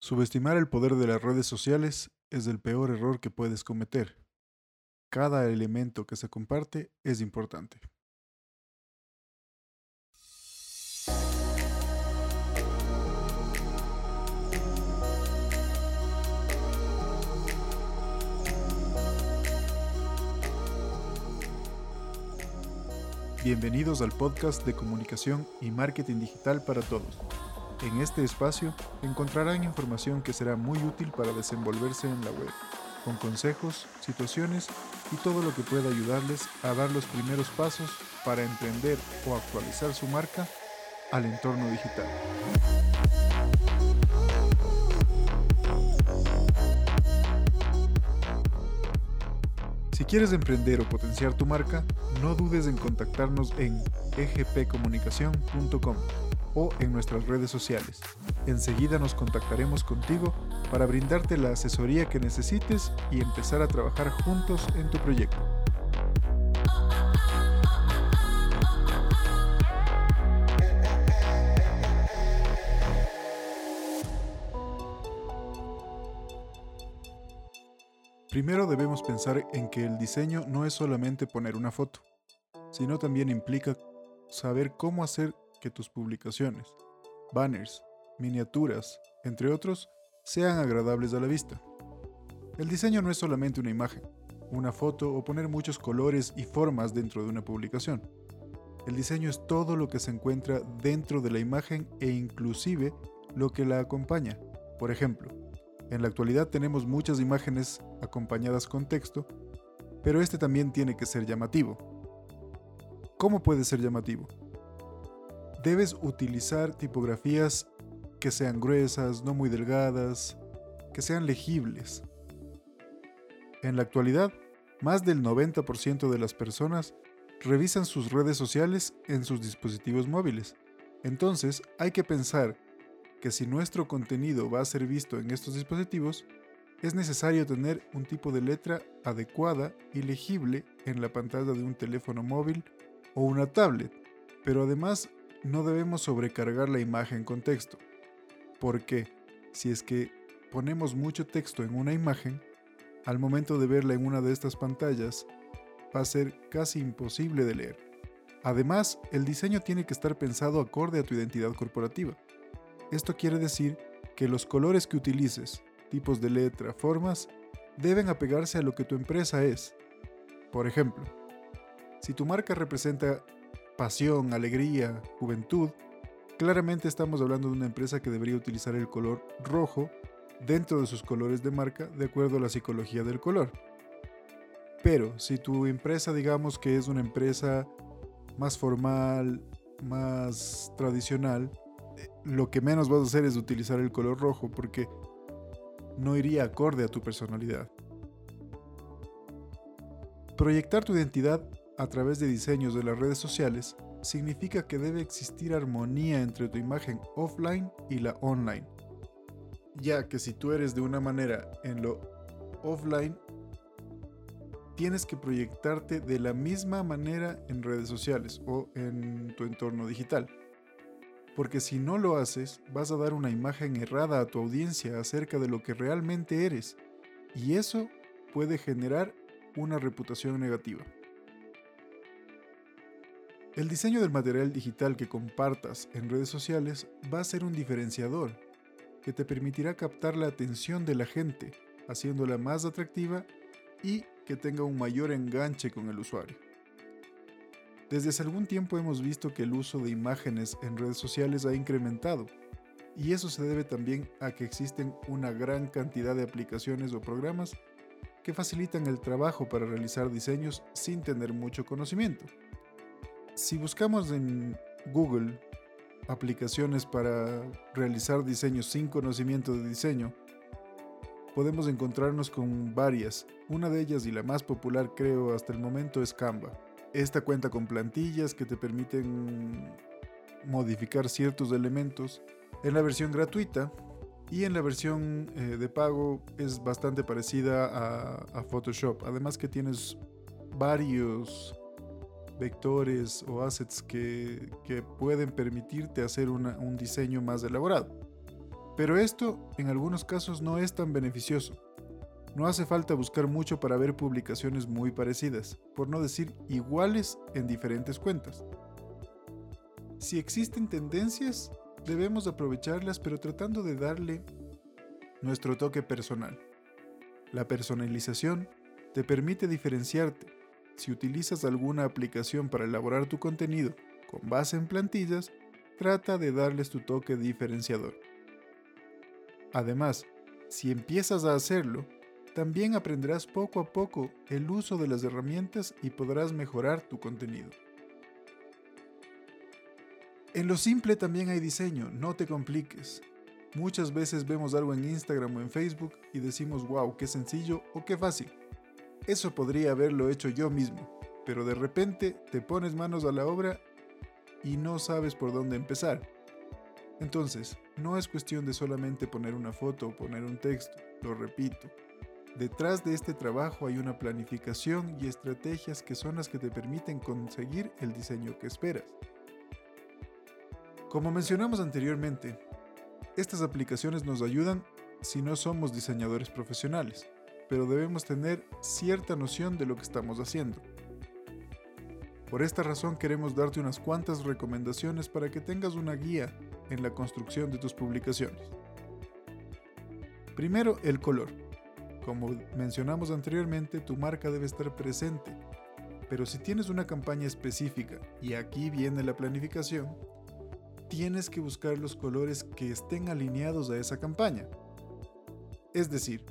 Subestimar el poder de las redes sociales es el peor error que puedes cometer. Cada elemento que se comparte es importante. Bienvenidos al podcast de comunicación y marketing digital para todos en este espacio encontrarán información que será muy útil para desenvolverse en la web, con consejos, situaciones y todo lo que pueda ayudarles a dar los primeros pasos para emprender o actualizar su marca al entorno digital. Si quieres emprender o potenciar tu marca, no dudes en contactarnos en egpcomunicación.com o en nuestras redes sociales. Enseguida nos contactaremos contigo para brindarte la asesoría que necesites y empezar a trabajar juntos en tu proyecto. Primero debemos pensar en que el diseño no es solamente poner una foto, sino también implica saber cómo hacer que tus publicaciones, banners, miniaturas, entre otros, sean agradables a la vista. El diseño no es solamente una imagen, una foto o poner muchos colores y formas dentro de una publicación. El diseño es todo lo que se encuentra dentro de la imagen e inclusive lo que la acompaña. Por ejemplo, en la actualidad tenemos muchas imágenes acompañadas con texto, pero este también tiene que ser llamativo. ¿Cómo puede ser llamativo? Debes utilizar tipografías que sean gruesas, no muy delgadas, que sean legibles. En la actualidad, más del 90% de las personas revisan sus redes sociales en sus dispositivos móviles. Entonces, hay que pensar que si nuestro contenido va a ser visto en estos dispositivos, es necesario tener un tipo de letra adecuada y legible en la pantalla de un teléfono móvil o una tablet, pero además no debemos sobrecargar la imagen con texto, porque si es que ponemos mucho texto en una imagen, al momento de verla en una de estas pantallas, va a ser casi imposible de leer. Además, el diseño tiene que estar pensado acorde a tu identidad corporativa. Esto quiere decir que los colores que utilices, tipos de letra, formas, deben apegarse a lo que tu empresa es. Por ejemplo, si tu marca representa pasión, alegría, juventud, claramente estamos hablando de una empresa que debería utilizar el color rojo dentro de sus colores de marca de acuerdo a la psicología del color. Pero si tu empresa digamos que es una empresa más formal, más tradicional, eh, lo que menos vas a hacer es utilizar el color rojo porque no iría acorde a tu personalidad. Proyectar tu identidad a través de diseños de las redes sociales significa que debe existir armonía entre tu imagen offline y la online. Ya que si tú eres de una manera en lo offline, tienes que proyectarte de la misma manera en redes sociales o en tu entorno digital. Porque si no lo haces, vas a dar una imagen errada a tu audiencia acerca de lo que realmente eres. Y eso puede generar una reputación negativa. El diseño del material digital que compartas en redes sociales va a ser un diferenciador que te permitirá captar la atención de la gente, haciéndola más atractiva y que tenga un mayor enganche con el usuario. Desde hace algún tiempo hemos visto que el uso de imágenes en redes sociales ha incrementado, y eso se debe también a que existen una gran cantidad de aplicaciones o programas que facilitan el trabajo para realizar diseños sin tener mucho conocimiento. Si buscamos en Google aplicaciones para realizar diseños sin conocimiento de diseño, podemos encontrarnos con varias. Una de ellas y la más popular creo hasta el momento es Canva. Esta cuenta con plantillas que te permiten modificar ciertos elementos. En la versión gratuita y en la versión eh, de pago es bastante parecida a, a Photoshop. Además que tienes varios vectores o assets que, pueden permitirte hacer un diseño más elaborado. Pero esto en algunos casos no es tan beneficioso. No hace falta buscar mucho para ver publicaciones muy parecidas, por no decir iguales en diferentes cuentas. Si existen tendencias, debemos aprovecharlas pero tratando de darle nuestro toque personal. La personalización te permite diferenciarte. Si utilizas alguna aplicación para elaborar tu contenido con base en plantillas, trata de darles tu toque diferenciador. Además, si empiezas a hacerlo, también aprenderás poco a poco el uso de las herramientas y podrás mejorar tu contenido. En lo simple también hay diseño, no te compliques. Muchas veces vemos algo en Instagram o en Facebook y decimos, wow, qué sencillo o qué fácil. Eso podría haberlo hecho yo mismo, pero de repente te pones manos a la obra y no sabes por dónde empezar. Entonces, no es cuestión de solamente poner una foto o poner un texto, lo repito. Detrás de este trabajo hay una planificación y estrategias que son las que te permiten conseguir el diseño que esperas. Como mencionamos anteriormente, estas aplicaciones nos ayudan si no somos diseñadores profesionales, pero debemos tener cierta noción de lo que estamos haciendo. Por esta razón queremos darte unas cuantas recomendaciones para que tengas una guía en la construcción de tus publicaciones. Primero, el color. Como mencionamos anteriormente, tu marca debe estar presente, pero si tienes una campaña específica, y aquí viene la planificación, tienes que buscar los colores que estén alineados a esa campaña. Es decir,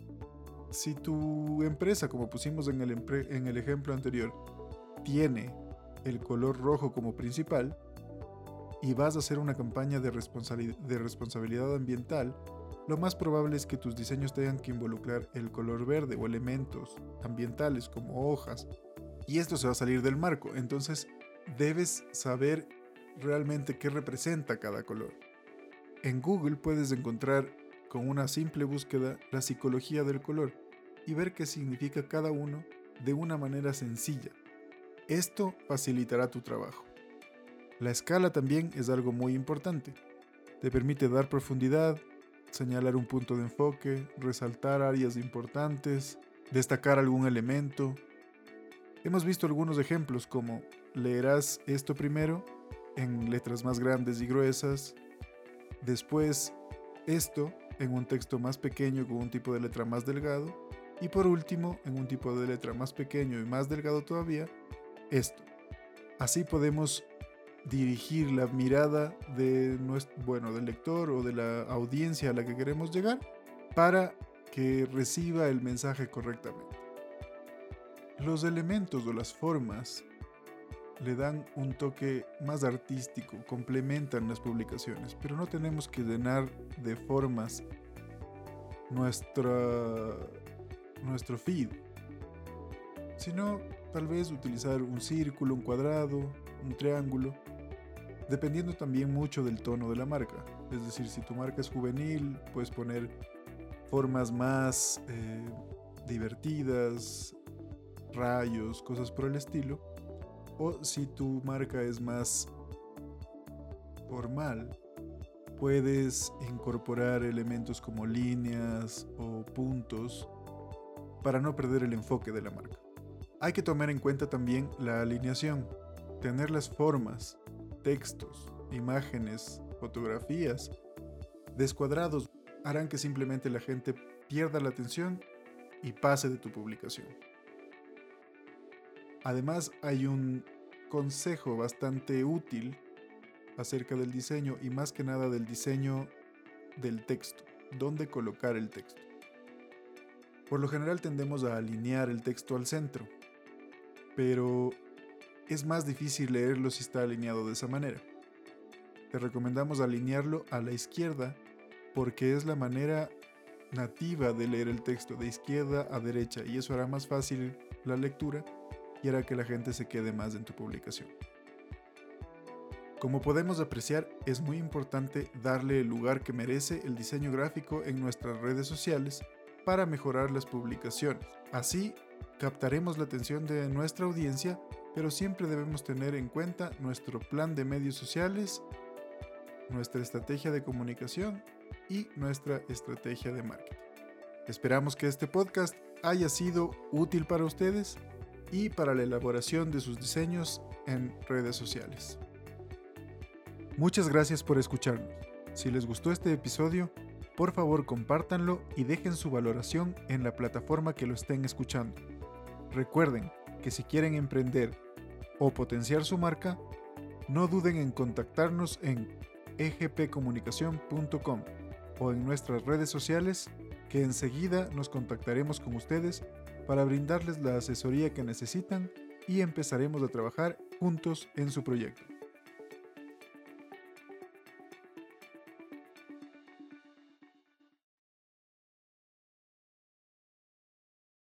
si tu empresa, como pusimos en el, ejemplo anterior, tiene el color rojo como principal y vas a hacer una campaña de responsabilidad ambiental, lo más probable es que tus diseños tengan que involucrar el color verde o elementos ambientales como hojas. Y esto se va a salir del marco, entonces debes saber realmente qué representa cada color. En Google puedes encontrar con una simple búsqueda la psicología del color y ver qué significa cada uno de una manera sencilla. Esto facilitará tu trabajo. La escala también es algo muy importante. Te permite dar profundidad, señalar un punto de enfoque, resaltar áreas importantes, destacar algún elemento. Hemos visto algunos ejemplos como leerás esto primero en letras más grandes y gruesas. Después, esto en un texto más pequeño con un tipo de letra más delgado. Y por último, en un tipo de letra más pequeño y más delgado todavía, esto. Así podemos dirigir la mirada de nuestro, bueno, del lector o de la audiencia a la que queremos llegar para que reciba el mensaje correctamente. Los elementos o las formas le dan un toque más artístico, complementan las publicaciones, pero no tenemos que llenar de formas nuestro feed, sino tal vez utilizar un círculo, un cuadrado, un triángulo, dependiendo también mucho del tono de la marca. Es decir, si tu marca es juvenil, puedes poner formas más eh, divertidas, rayos, cosas por el estilo o si tu marca es más formal, puedes incorporar elementos como líneas o puntos para no perder el enfoque de la marca. Hay que tomar en cuenta también la alineación, tener las formas, textos, imágenes, fotografías descuadrados harán que simplemente la gente pierda la atención y pase de tu publicación. Además, hay un consejo bastante útil acerca del diseño y más que nada del diseño del texto, dónde colocar el texto. Por lo general tendemos a alinear el texto al centro, pero es más difícil leerlo si está alineado de esa manera. Te recomendamos alinearlo a la izquierda porque es la manera nativa de leer el texto de izquierda a derecha y eso hará más fácil la lectura y hará que la gente se quede más en tu publicación. Como podemos apreciar, es muy importante darle el lugar que merece el diseño gráfico en nuestras redes sociales para mejorar las publicaciones. Así, captaremos la atención de nuestra audiencia, pero siempre debemos tener en cuenta nuestro plan de medios sociales, nuestra estrategia de comunicación y nuestra estrategia de marketing. Esperamos que este podcast haya sido útil para ustedes y para la elaboración de sus diseños en redes sociales. Muchas gracias por escucharnos. Si les gustó este episodio, por favor compártanlo y dejen su valoración en la plataforma que lo estén escuchando. Recuerden que si quieren emprender o potenciar su marca, no duden en contactarnos en egpcomunicación.com o en nuestras redes sociales que enseguida nos contactaremos con ustedes para brindarles la asesoría que necesitan y empezaremos a trabajar juntos en su proyecto.